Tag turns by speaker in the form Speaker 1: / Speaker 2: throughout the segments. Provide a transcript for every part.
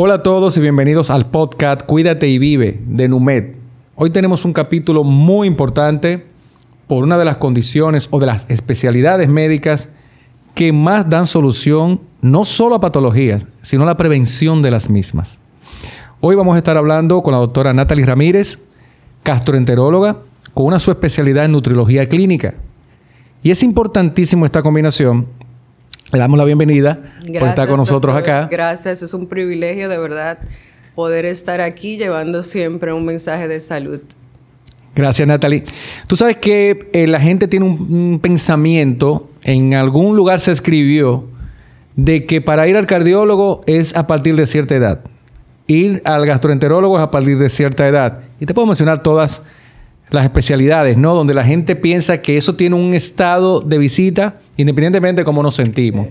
Speaker 1: Hola a todos y bienvenidos al podcast Cuídate y Vive de Numed. Hoy tenemos un capítulo muy importante por una de las condiciones o de las especialidades médicas que más dan solución no solo a patologías, sino a la prevención de las mismas. Hoy vamos a estar hablando con la doctora Natalie Ramírez, gastroenteróloga, con una subespecialidad en nutriología clínica. Y es importantísimo esta combinación le damos la bienvenida por estar con nosotros acá.
Speaker 2: Gracias, es un privilegio de verdad poder estar aquí llevando siempre un mensaje de salud.
Speaker 1: Gracias, Natalie. Tú sabes que eh, la gente tiene un, pensamiento, en algún lugar se escribió, de que para ir al cardiólogo es a partir de cierta edad. Ir al gastroenterólogo es a partir de cierta edad. Y te puedo mencionar todas las especialidades, ¿no? Donde la gente piensa que eso tiene un estado de visita independientemente de cómo nos sentimos.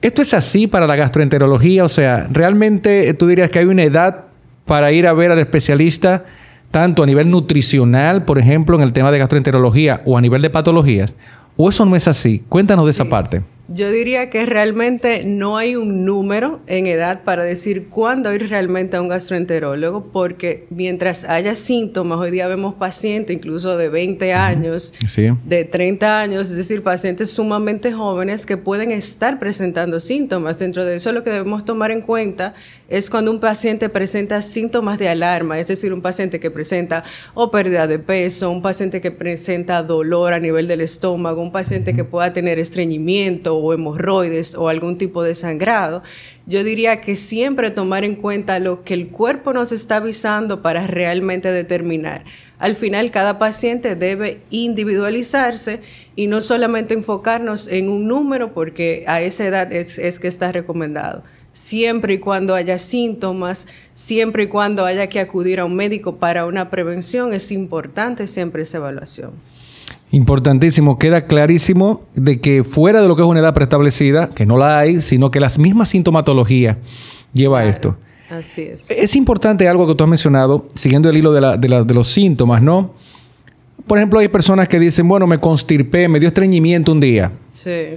Speaker 1: ¿Esto es así para la gastroenterología? O sea, ¿realmente tú dirías que hay una edad para ir a ver al especialista, tanto a nivel nutricional, por ejemplo, en el tema de gastroenterología, o a nivel de patologías? ¿O eso no es así? Cuéntanos de esa parte.
Speaker 2: Yo diría que realmente no hay un número en edad para decir cuándo ir realmente a un gastroenterólogo, porque mientras haya síntomas, hoy día vemos pacientes incluso de 20 años, de 30 años, es decir, pacientes sumamente jóvenes que pueden estar presentando síntomas. Dentro de eso lo que debemos tomar en cuenta es cuando un paciente presenta síntomas de alarma, es decir, un paciente que presenta pérdida de peso, un paciente que presenta dolor a nivel del estómago, un paciente que pueda tener estreñimiento o hemorroides o algún tipo de sangrado. Yo diría que siempre tomar en cuenta lo que el cuerpo nos está avisando para realmente determinar. Al final, cada paciente debe individualizarse y no solamente enfocarnos en un número porque a esa edad es que está recomendado siempre y cuando haya síntomas, siempre y cuando haya que acudir a un médico para una prevención, es importante siempre esa evaluación.
Speaker 1: Importantísimo, queda clarísimo de que fuera de lo que es una edad preestablecida, que no la hay, sino que las mismas sintomatologías lleva a esto.
Speaker 2: Así es.
Speaker 1: Es importante algo que tú has mencionado, siguiendo el hilo de, de los síntomas, ¿no? Por ejemplo, hay personas que dicen, bueno, me constirpé, me dio estreñimiento un día.
Speaker 2: Sí.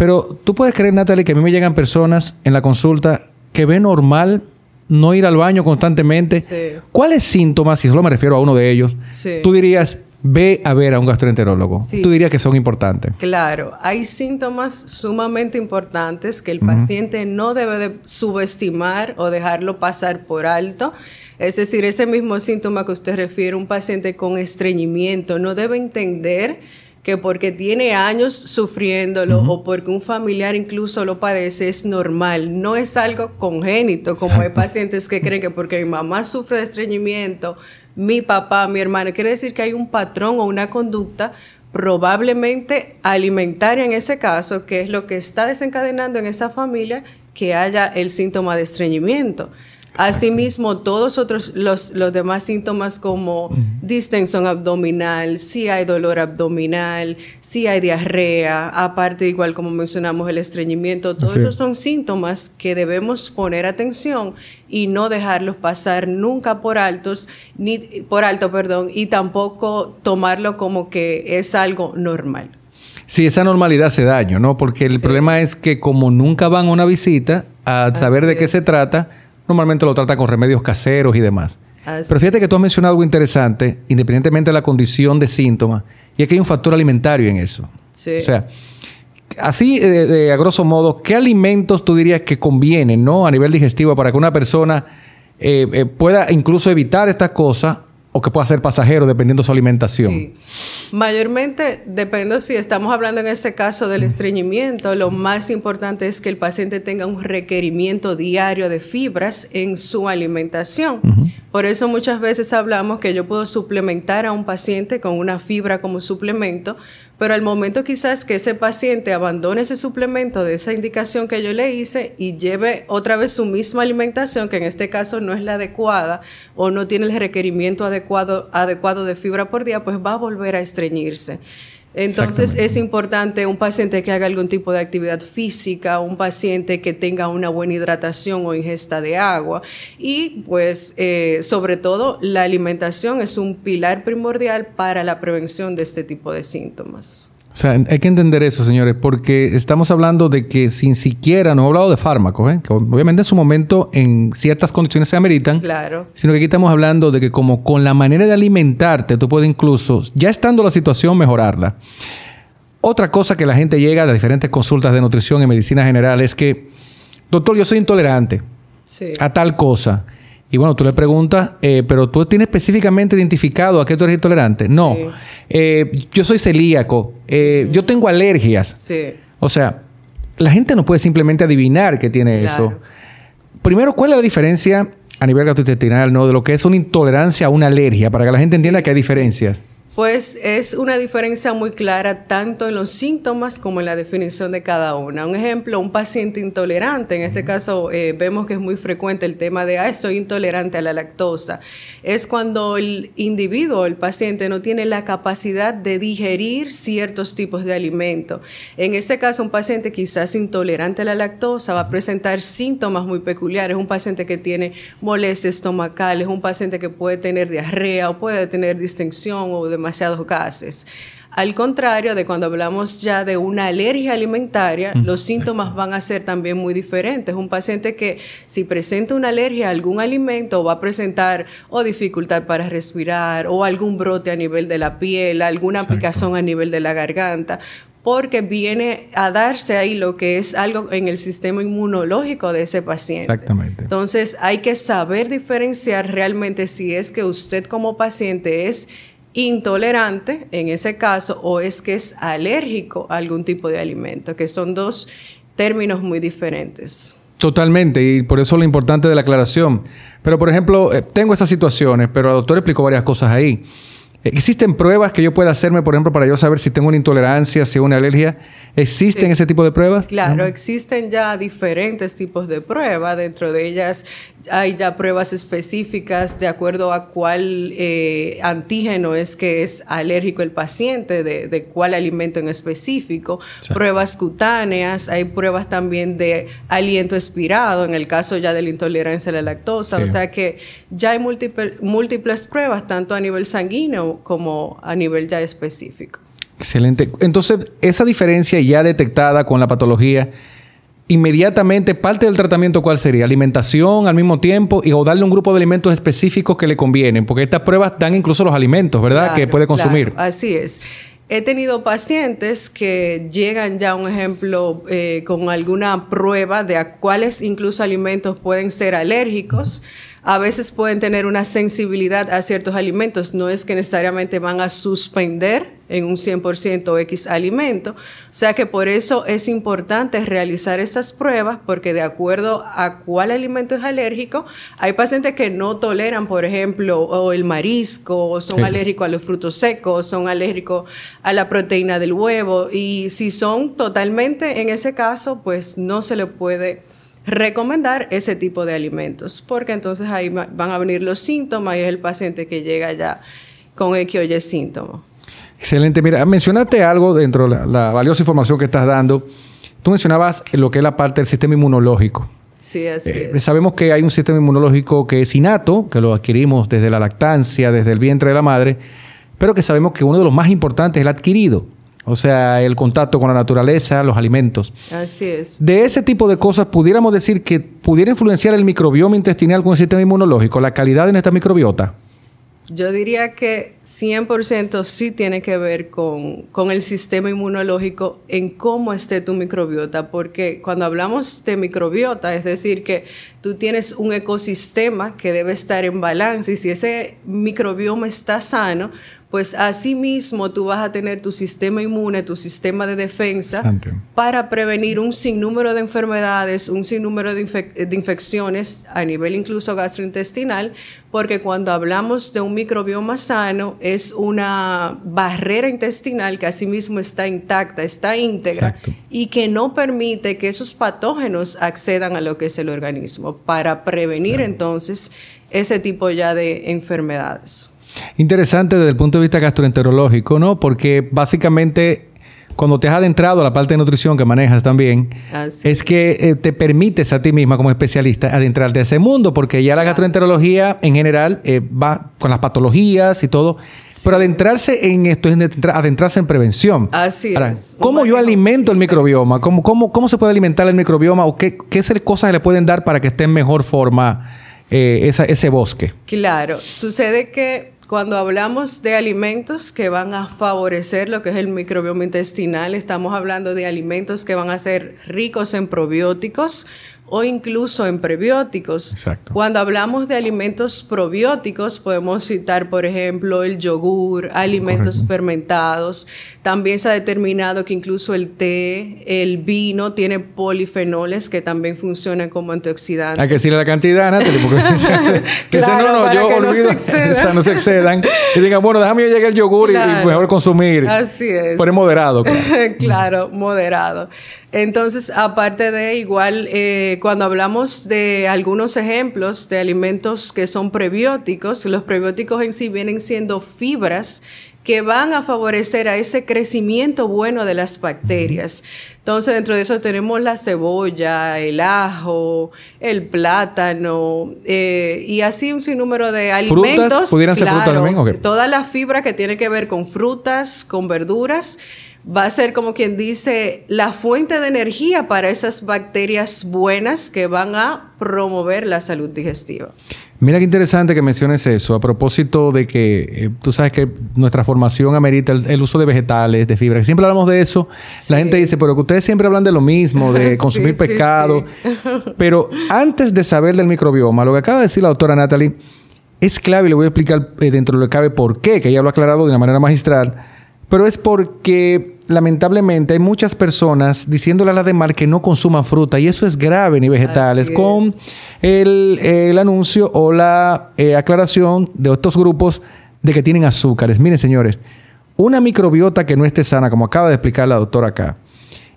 Speaker 1: Pero tú puedes creer, Natalie, que a mí me llegan personas en la consulta que ven normal no ir al baño constantemente. ¿Cuáles síntomas, y solo me refiero a uno de ellos, tú dirías, ve a ver a un gastroenterólogo? Tú dirías que son importantes.
Speaker 2: Claro, hay síntomas sumamente importantes que el paciente no debe de subestimar o dejarlo pasar por alto. Es decir, ese mismo síntoma que usted refiere, un paciente con estreñimiento, no debe entender que porque tiene años sufriéndolo o porque un familiar incluso lo padece es normal, no es algo congénito, como hay pacientes que creen que porque mi mamá sufre de estreñimiento, mi papá, mi hermano, quiere decir que hay un patrón o una conducta probablemente alimentaria en ese caso, que es lo que está desencadenando en esa familia que haya el síntoma de estreñimiento. Asimismo, todos otros, los, los demás síntomas como distensión abdominal, si hay dolor abdominal, si hay diarrea, aparte igual como mencionamos el estreñimiento, todos esos son síntomas que debemos poner atención y no dejarlos pasar nunca por altos, ni por alto, perdón, y tampoco tomarlo como que es algo normal.
Speaker 1: Sí, esa normalidad hace daño, ¿no? Porque el problema es que como nunca van a una visita a saber de qué se trata, normalmente lo trata con remedios caseros y demás. Pero fíjate que tú has mencionado algo interesante, independientemente de la condición de síntomas, y es que hay un factor alimentario en eso.
Speaker 2: Sí.
Speaker 1: O sea, así, a grosso modo, ¿qué alimentos tú dirías que convienen, ¿no? A nivel digestivo para que una persona eh, eh, pueda incluso evitar estas cosas o que pueda ser pasajero dependiendo de su alimentación. Sí.
Speaker 2: Mayormente, depende si estamos hablando en este caso del estreñimiento, lo más importante es que el paciente tenga un requerimiento diario de fibras en su alimentación. Por eso muchas veces hablamos que yo puedo suplementar a un paciente con una fibra como suplemento, pero al momento quizás que ese paciente abandone ese suplemento de esa indicación que yo le hice y lleve otra vez su misma alimentación, que en este caso no es la adecuada o no tiene el requerimiento adecuado, adecuado de fibra por día, pues va a volver a estreñirse. Entonces es importante un paciente que haga algún tipo de actividad física, un paciente que tenga una buena hidratación o ingesta de agua y pues eh, sobre todo la alimentación es un pilar primordial para la prevención de este tipo de síntomas.
Speaker 1: O sea, hay que entender eso, señores, porque estamos hablando de que sin siquiera, no he hablado de fármacos, ¿eh? que obviamente en su momento en ciertas condiciones se ameritan,
Speaker 2: claro.
Speaker 1: sino que aquí estamos hablando de que como con la manera de alimentarte, tú puedes incluso, ya estando la situación, mejorarla. Otra cosa que la gente llega a diferentes consultas de nutrición y medicina general es que, doctor, yo soy intolerante a tal cosa. Y bueno, tú le preguntas, eh, pero tú tienes específicamente identificado a qué tú eres intolerante. No, eh, yo soy celíaco, eh, yo tengo alergias.
Speaker 2: Sí.
Speaker 1: O sea, la gente no puede simplemente adivinar que tiene eso. Primero, ¿cuál es la diferencia a nivel gastrointestinal ¿no? de lo que es una intolerancia a una alergia? Para que la gente entienda que hay diferencias.
Speaker 2: Pues es una diferencia muy clara tanto en los síntomas como en la definición de cada una. Un ejemplo, un paciente intolerante, en este caso eh, vemos que es muy frecuente el tema de, ah, soy intolerante a la lactosa. Es cuando el individuo, el paciente, no tiene la capacidad de digerir ciertos tipos de alimentos. En este caso, un paciente quizás intolerante a la lactosa va a presentar síntomas muy peculiares. Un paciente que tiene molestias estomacales, un paciente que puede tener diarrea o puede tener distensión o de demasiados gases. Al contrario de cuando hablamos ya de una alergia alimentaria, los síntomas van a ser también muy diferentes. Un paciente que si presenta una alergia a algún alimento va a presentar o dificultad para respirar o algún brote a nivel de la piel, alguna aplicación a nivel de la garganta porque viene a darse ahí lo que es algo en el sistema inmunológico de ese paciente.
Speaker 1: Exactamente.
Speaker 2: Entonces hay que saber diferenciar realmente si es que usted como paciente es intolerante en ese caso o es que es alérgico a algún tipo de alimento, que son dos términos muy diferentes.
Speaker 1: Totalmente, y por eso lo importante de la aclaración. Pero, por ejemplo, eh, tengo estas situaciones, pero el doctor explicó varias cosas ahí. ¿Existen pruebas que yo pueda hacerme, por ejemplo, para yo saber si tengo una intolerancia, si una alergia? ¿Existen ese tipo de pruebas?
Speaker 2: Claro, existen ya diferentes tipos de pruebas. Dentro de ellas hay ya pruebas específicas de acuerdo a cuál eh, antígeno es que es alérgico el paciente, de, cuál alimento en específico. Pruebas cutáneas, hay pruebas también de aliento expirado, en el caso ya de la intolerancia a la lactosa. O sea que ya hay múltiples pruebas, tanto a nivel sanguíneo como a nivel ya específico.
Speaker 1: Excelente. Entonces, esa diferencia ya detectada con la patología, inmediatamente parte del tratamiento, ¿cuál sería? Alimentación al mismo tiempo y o darle un grupo de alimentos específicos que le convienen, porque estas pruebas dan incluso los alimentos, ¿verdad? que puede consumir.
Speaker 2: así es. He tenido pacientes que llegan ya, un ejemplo, eh, con alguna prueba de a cuáles incluso alimentos pueden ser alérgicos a veces pueden tener una sensibilidad a ciertos alimentos. No es que necesariamente van a suspender en un 100% X alimento. O sea que por eso es importante realizar estas pruebas porque de acuerdo a cuál alimento es alérgico, hay pacientes que no toleran, por ejemplo, o el marisco, o son alérgicos a los frutos secos, son alérgicos a la proteína del huevo. Y si son totalmente en ese caso, pues no se le puede recomendar ese tipo de alimentos, porque entonces ahí van a venir los síntomas y es el paciente que llega ya con X o Y síntoma.
Speaker 1: Excelente. Mira, mencionaste algo dentro de la, valiosa información que estás dando. Tú mencionabas lo que es la parte del sistema inmunológico.
Speaker 2: Sí, así eh,
Speaker 1: Sabemos que hay un sistema inmunológico que es innato, que lo adquirimos desde la lactancia, desde el vientre de la madre, pero que sabemos que uno de los más importantes es el adquirido. O sea, el contacto con la naturaleza, los alimentos.
Speaker 2: Así es.
Speaker 1: De ese tipo de cosas, pudiéramos decir que pudiera influenciar el microbioma intestinal con el sistema inmunológico, la calidad de nuestra microbiota.
Speaker 2: Yo diría que 100% sí tiene que ver con, con, el sistema inmunológico en cómo esté tu microbiota, porque cuando hablamos de microbiota, es decir, que tú tienes un ecosistema que debe estar en balance y si ese microbioma está sano, pues asimismo tú vas a tener tu sistema inmune, tu sistema de defensa para prevenir un sinnúmero de enfermedades, un sinnúmero de, infecciones a nivel incluso gastrointestinal, porque cuando hablamos de un microbioma sano es una barrera intestinal que asimismo está intacta, está íntegra y que no permite que esos patógenos accedan a lo que es el organismo para prevenir entonces ese tipo ya de enfermedades.
Speaker 1: Interesante desde el punto de vista gastroenterológico, ¿no? Porque básicamente cuando te has adentrado a la parte de nutrición que manejas también, es que eh, te permites a ti misma como especialista adentrarte a ese mundo, porque ya la gastroenterología en general eh, va con las patologías y todo, pero adentrarse en esto es adentrarse en prevención.
Speaker 2: Así es.
Speaker 1: ¿Cómo yo alimento el microbioma? ¿Cómo, cómo, cómo se puede alimentar el microbioma? ¿O qué, qué cosas le pueden dar para que esté en mejor forma eh, ese bosque?
Speaker 2: Claro, sucede que cuando hablamos de alimentos que van a favorecer lo que es el microbioma intestinal, estamos hablando de alimentos que van a ser ricos en probióticos, o incluso en prebióticos.
Speaker 1: Exacto.
Speaker 2: Cuando hablamos de alimentos probióticos, podemos citar, por ejemplo, el yogur, alimentos fermentados. También se ha determinado que incluso el té, el vino, tiene polifenoles que también funcionan como antioxidantes.
Speaker 1: Hay que decirle la cantidad, Natalie, porque
Speaker 2: que no, no, yo olvido,
Speaker 1: no no se excedan. Y digan, bueno, déjame yo llegar el yogur y, mejor consumir.
Speaker 2: Así es.
Speaker 1: Pero moderado.
Speaker 2: Claro, claro moderado. Entonces, aparte de igual, eh, cuando hablamos de algunos ejemplos de alimentos que son prebióticos, los prebióticos en sí vienen siendo fibras que van a favorecer a ese crecimiento bueno de las bacterias. Entonces, dentro de eso tenemos la cebolla, el ajo, el plátano eh, y así un sinnúmero de alimentos.
Speaker 1: ¿Frutas? ¿Pudieran ser frutas también?
Speaker 2: Toda la fibra que tiene que ver con frutas, con verduras va a ser como quien dice la fuente de energía para esas bacterias buenas que van a promover la salud digestiva.
Speaker 1: Mira qué interesante que menciones eso, a propósito de que eh, tú sabes que nuestra formación amerita el, uso de vegetales, de fibra. Siempre hablamos de eso. La gente dice, pero que ustedes siempre hablan de lo mismo, de consumir pescado. pero antes de saber del microbioma, lo que acaba de decir la doctora Natalie es clave y le voy a explicar eh, dentro de lo que cabe por qué, que ella lo ha aclarado de una manera magistral pero es porque lamentablemente hay muchas personas diciéndole a las demás que no consuman fruta y eso es grave ni vegetales con el, anuncio o la eh, aclaración de estos grupos de que tienen azúcares. Miren señores, una microbiota que no esté sana, como acaba de explicar la doctora acá,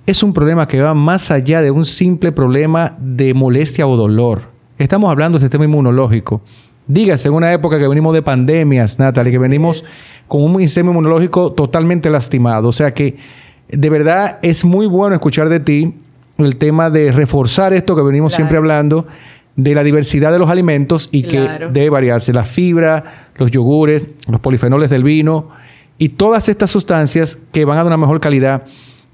Speaker 1: es un problema que va más allá de un simple problema de molestia o dolor. Estamos hablando del sistema inmunológico. Dígase, en una época que venimos de pandemias, Natalie, que venimos con un sistema inmunológico totalmente lastimado. O sea que de verdad es muy bueno escuchar de ti el tema de reforzar esto que venimos siempre hablando de la diversidad de los alimentos y que debe variarse. La fibra, los yogures, los polifenoles del vino y todas estas sustancias que van a dar una mejor calidad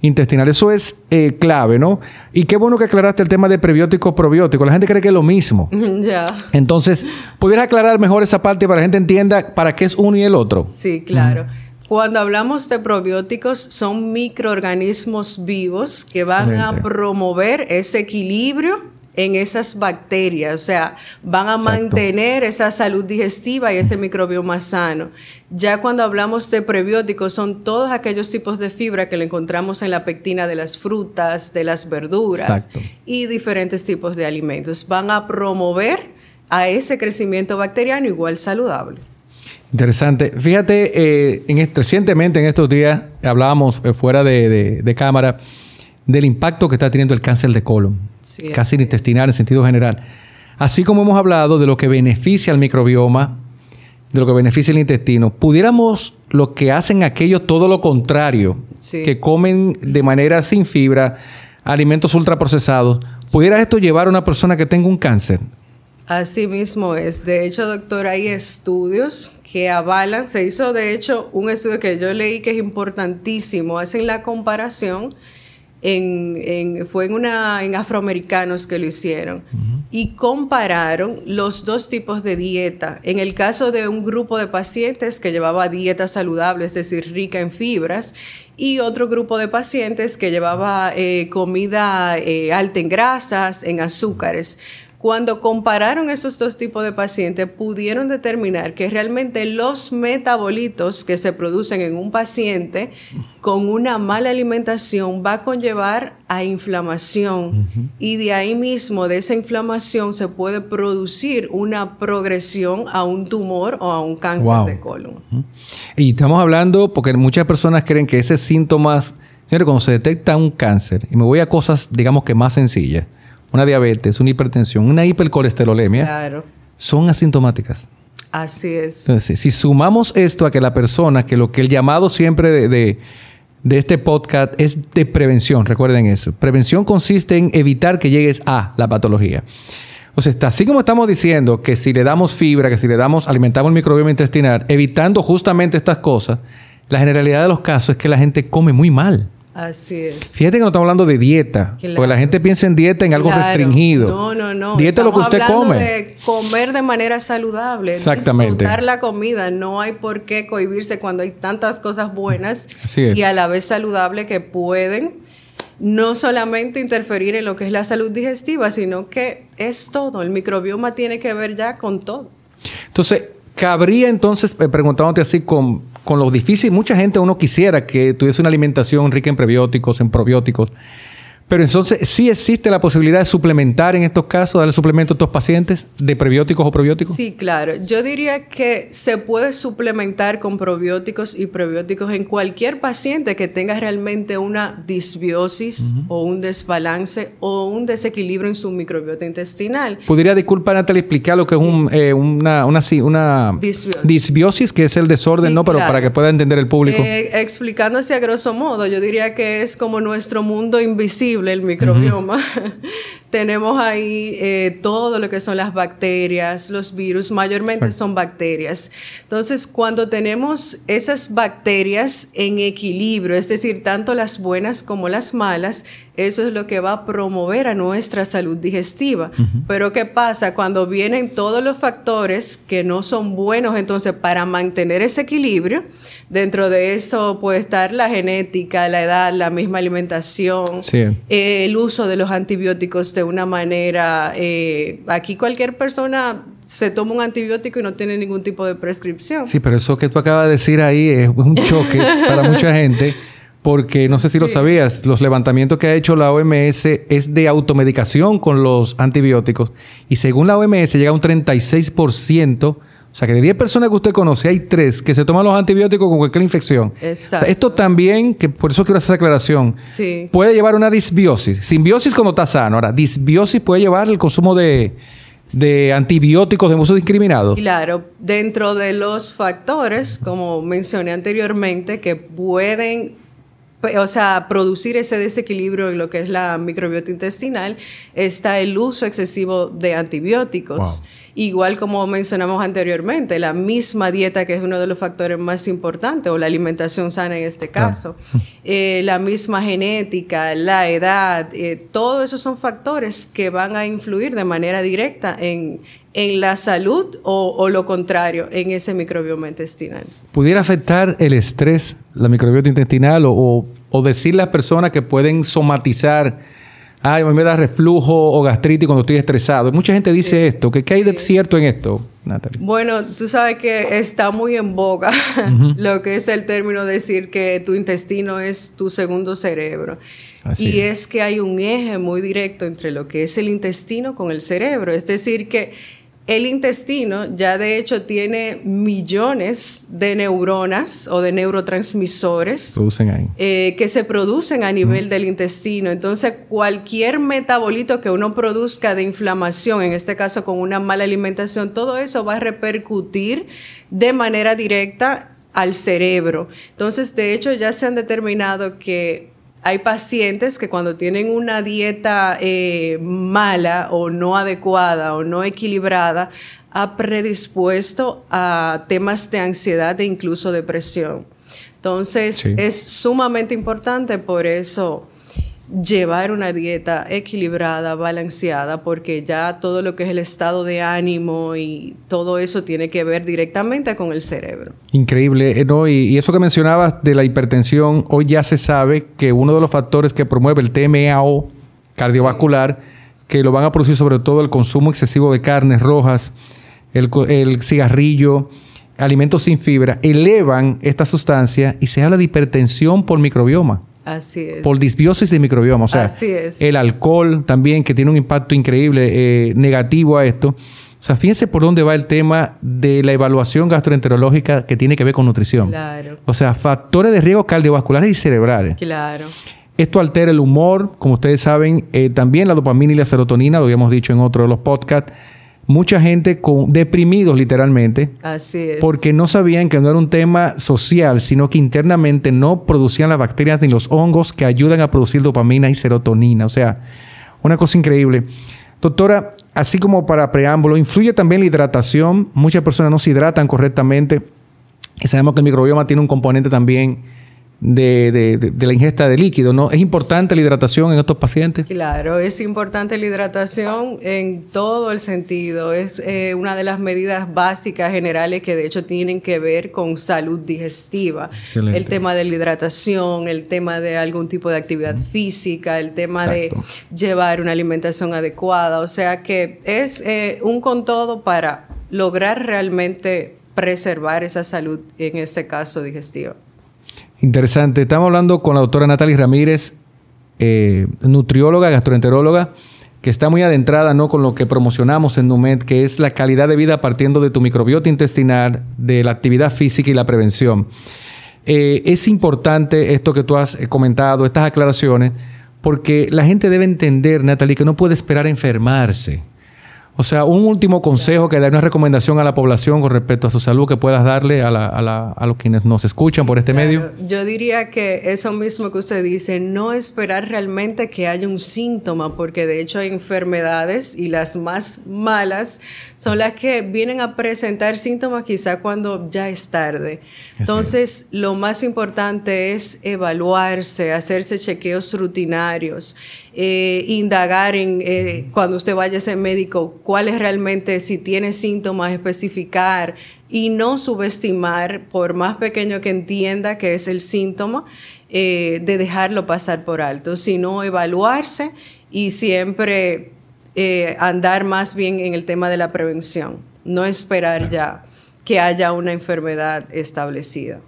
Speaker 1: intestinal. Eso es eh, clave, ¿no? Y qué bueno que aclaraste el tema de prebiótico probiótico. La gente cree que es lo mismo.
Speaker 2: Ya.
Speaker 1: Entonces, ¿pudieras aclarar mejor esa parte para que la gente entienda para qué es uno y el otro?
Speaker 2: Sí, claro. Cuando hablamos de probióticos, son microorganismos vivos que van a promover ese equilibrio en esas bacterias, o sea, van a mantener esa salud digestiva y ese microbioma sano. Ya cuando hablamos de prebióticos, son todos aquellos tipos de fibra que le encontramos en la pectina de las frutas, de las verduras y diferentes tipos de alimentos. Van a promover a ese crecimiento bacteriano igual saludable.
Speaker 1: Interesante. Fíjate, eh, en recientemente en estos días hablábamos eh, fuera de cámara del impacto que está teniendo el cáncer de colon, cáncer intestinal en sentido general. Así como hemos hablado de lo que beneficia al microbioma, de lo que beneficia el intestino, pudiéramos lo que hacen aquellos todo lo contrario, que comen de manera sin fibra, alimentos ultraprocesados, ¿pudiera esto llevar a una persona que tenga un cáncer?
Speaker 2: Así mismo es. De hecho, doctor, hay estudios que avalan, se hizo de hecho un estudio que yo leí que es importantísimo, hacen la comparación en, fue en, una, en afroamericanos que lo hicieron y compararon los dos tipos de dieta. En el caso de un grupo de pacientes que llevaba dieta saludable, es decir, rica en fibras, y otro grupo de pacientes que llevaba eh, comida eh, alta en grasas, en azúcares. Cuando compararon esos dos tipos de pacientes, pudieron determinar que realmente los metabolitos que se producen en un paciente con una mala alimentación va a conllevar a inflamación. Y de ahí mismo, de esa inflamación, se puede producir una progresión a un tumor o a un cáncer de colon.
Speaker 1: Y estamos hablando porque muchas personas creen que ese síntomas, señores, cuando se detecta un cáncer, y me voy a cosas, digamos que más sencillas, una diabetes, una hipertensión, una hipercolesterolemia, son asintomáticas.
Speaker 2: Así es.
Speaker 1: Entonces, si sumamos esto a que la persona, que lo que el llamado siempre de, de este podcast es de prevención, recuerden eso. Prevención consiste en evitar que llegues a la patología. O sea, así como estamos diciendo que si le damos fibra, que si le damos, alimentamos el microbioma intestinal, evitando justamente estas cosas, la generalidad de los casos es que la gente come muy mal.
Speaker 2: Así es.
Speaker 1: Fíjate que no estamos hablando de dieta, porque la gente piensa en dieta en algo restringido.
Speaker 2: No, no, no.
Speaker 1: Dieta es lo que usted come.
Speaker 2: De comer de manera saludable.
Speaker 1: Exactamente.
Speaker 2: Disfrutar la comida. No hay por qué cohibirse cuando hay tantas cosas buenas y a la vez saludables que pueden no solamente interferir en lo que es la salud digestiva, sino que es todo. El microbioma tiene que ver ya con todo.
Speaker 1: Entonces, cabría entonces, eh, preguntándote así con con lo difícil, mucha gente uno quisiera que tuviese una alimentación rica en prebióticos, en probióticos, pero entonces, ¿sí existe la posibilidad de suplementar en estos casos, darle suplemento a estos pacientes de prebióticos o probióticos?
Speaker 2: Sí, claro. Yo diría que se puede suplementar con probióticos y prebióticos en cualquier paciente que tenga realmente una disbiosis o un desbalance o un desequilibrio en su microbiota intestinal.
Speaker 1: ¿Podría, disculpa, Natalie, explicar lo que es eh, una, una, una disbiosis. que es el desorden, ¿no? Pero para que pueda entender el público.
Speaker 2: Eh, explicándose a grosso modo, yo diría que es como nuestro mundo invisible el microbioma. Tenemos ahí eh, todo lo que son las bacterias, los virus, mayormente son bacterias. Entonces, cuando tenemos esas bacterias en equilibrio, es decir, tanto las buenas como las malas, eso es lo que va a promover a nuestra salud digestiva. Pero ¿qué pasa? Cuando vienen todos los factores que no son buenos, entonces para mantener ese equilibrio, dentro de eso puede estar la genética, la edad, la misma alimentación, eh, el uso de los antibióticos de una manera, eh, aquí cualquier persona se toma un antibiótico y no tiene ningún tipo de prescripción.
Speaker 1: Sí, pero eso que tú acabas de decir ahí es un choque para mucha gente porque no sé si lo sabías, los levantamientos que ha hecho la OMS es de automedicación con los antibióticos y según la OMS llega a un 36%, o sea que de 10 personas que usted conoce hay 3 que se toman los antibióticos con cualquier infección.
Speaker 2: Exacto.
Speaker 1: esto también, que por eso quiero hacer esa aclaración, puede llevar una disbiosis. Simbiosis cuando está sano, ahora disbiosis puede llevar el consumo de de antibióticos de uso discriminado.
Speaker 2: Claro, dentro de los factores, como mencioné anteriormente, que pueden o sea, producir ese desequilibrio en lo que es la microbiota intestinal, está el uso excesivo de antibióticos. Igual como mencionamos anteriormente, la misma dieta, que es uno de los factores más importantes, o la alimentación sana en este caso, eh, la misma genética, la edad, eh, todos esos son factores que van a influir de manera directa en, en la salud o, lo contrario, en ese microbioma intestinal.
Speaker 1: ¿Pudiera afectar el estrés, la microbiota intestinal, o, o decirle a personas que pueden somatizar, ay, me da reflujo o gastritis cuando estoy estresado? Mucha gente dice esto. ¿Qué, hay de cierto en esto, Natalie?
Speaker 2: Bueno, tú sabes que está muy en boga lo que es el término decir que tu intestino es tu segundo cerebro. y es que hay un eje muy directo entre lo que es el intestino con el cerebro. Es decir, que el intestino ya de hecho tiene millones de neuronas o de neurotransmisores eh, que se producen a nivel del intestino. Entonces, cualquier metabolito que uno produzca de inflamación, en este caso con una mala alimentación, todo eso va a repercutir de manera directa al cerebro. Entonces, de hecho, ya se han determinado que hay pacientes que cuando tienen una dieta eh, mala o no adecuada o no equilibrada, ha predispuesto a temas de ansiedad e incluso depresión. Entonces, es sumamente importante por eso llevar una dieta equilibrada, balanceada, porque ya todo lo que es el estado de ánimo y todo eso tiene que ver directamente con el cerebro.
Speaker 1: Increíble, eh, ¿no? Y, eso que mencionabas de la hipertensión, hoy ya se sabe que uno de los factores que promueve el TMAO cardiovascular, que lo van a producir sobre todo el consumo excesivo de carnes rojas, el, el cigarrillo, alimentos sin fibra, elevan esta sustancia y se habla de hipertensión por microbioma.
Speaker 2: Así es.
Speaker 1: Por disbiosis de microbioma. O sea, el alcohol también, que tiene un impacto increíble eh, negativo a esto. O sea, fíjense por dónde va el tema de la evaluación gastroenterológica que tiene que ver con nutrición.
Speaker 2: Claro.
Speaker 1: O sea, factores de riesgo cardiovasculares y cerebrales.
Speaker 2: Claro.
Speaker 1: Esto altera el humor, como ustedes saben, eh, también la dopamina y la serotonina, lo habíamos dicho en otro de los podcasts, mucha gente con, deprimidos literalmente.
Speaker 2: Así es.
Speaker 1: Porque no sabían que no era un tema social, sino que internamente no producían las bacterias ni los hongos que ayudan a producir dopamina y serotonina. O sea, una cosa increíble. Doctora, así como para preámbulo, influye también la hidratación. Muchas personas no se hidratan correctamente. Y sabemos que el microbioma tiene un componente también de, de, la ingesta de líquido, ¿no? ¿Es importante la hidratación en estos pacientes?
Speaker 2: Claro, es importante la hidratación en todo el sentido. Es eh, una de las medidas básicas generales que de hecho tienen que ver con salud digestiva. El tema de la hidratación, el tema de algún tipo de actividad física, el tema de llevar una alimentación adecuada. O sea que es eh, un con todo para lograr realmente preservar esa salud, en este caso digestiva.
Speaker 1: Interesante. Estamos hablando con la doctora Natalie Ramírez, eh, nutrióloga, gastroenteróloga, que está muy adentrada ¿no? con lo que promocionamos en NUMED, que es la calidad de vida partiendo de tu microbiota intestinal, de la actividad física y la prevención. Eh, es importante esto que tú has eh, comentado, estas aclaraciones, porque la gente debe entender, Natalie, que no puede esperar a enfermarse. O sea, un último consejo que da una recomendación a la población con respecto a su salud que puedas darle a, la, a, la, a los quienes nos escuchan por este medio.
Speaker 2: Yo diría que eso mismo que usted dice, no esperar realmente que haya un síntoma, porque de hecho hay enfermedades y las más malas son las que vienen a presentar síntomas quizá cuando ya es tarde. Entonces, lo más importante es evaluarse, hacerse chequeos rutinarios, eh, indagar en eh, cuando usted vaya a ese médico, cuál es realmente, si tiene síntomas, especificar y no subestimar, por más pequeño que entienda que es el síntoma, eh, de dejarlo pasar por alto, sino evaluarse y siempre andar más bien en el tema de la prevención, no esperar ya que haya una enfermedad establecida.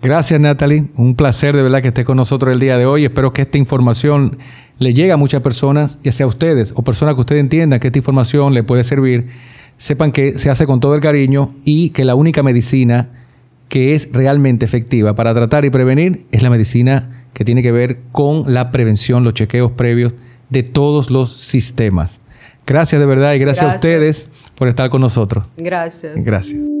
Speaker 1: Gracias Natalie, un placer de verdad que esté con nosotros el día de hoy. Espero que esta información le llegue a muchas personas, ya sea a ustedes o personas que ustedes entiendan que esta información le puede servir. Sepan que se hace con todo el cariño y que la única medicina que es realmente efectiva para tratar y prevenir es la medicina que tiene que ver con la prevención, los chequeos previos de todos los sistemas. Gracias de verdad y gracias. a ustedes por estar con nosotros.
Speaker 2: Gracias.
Speaker 1: Gracias.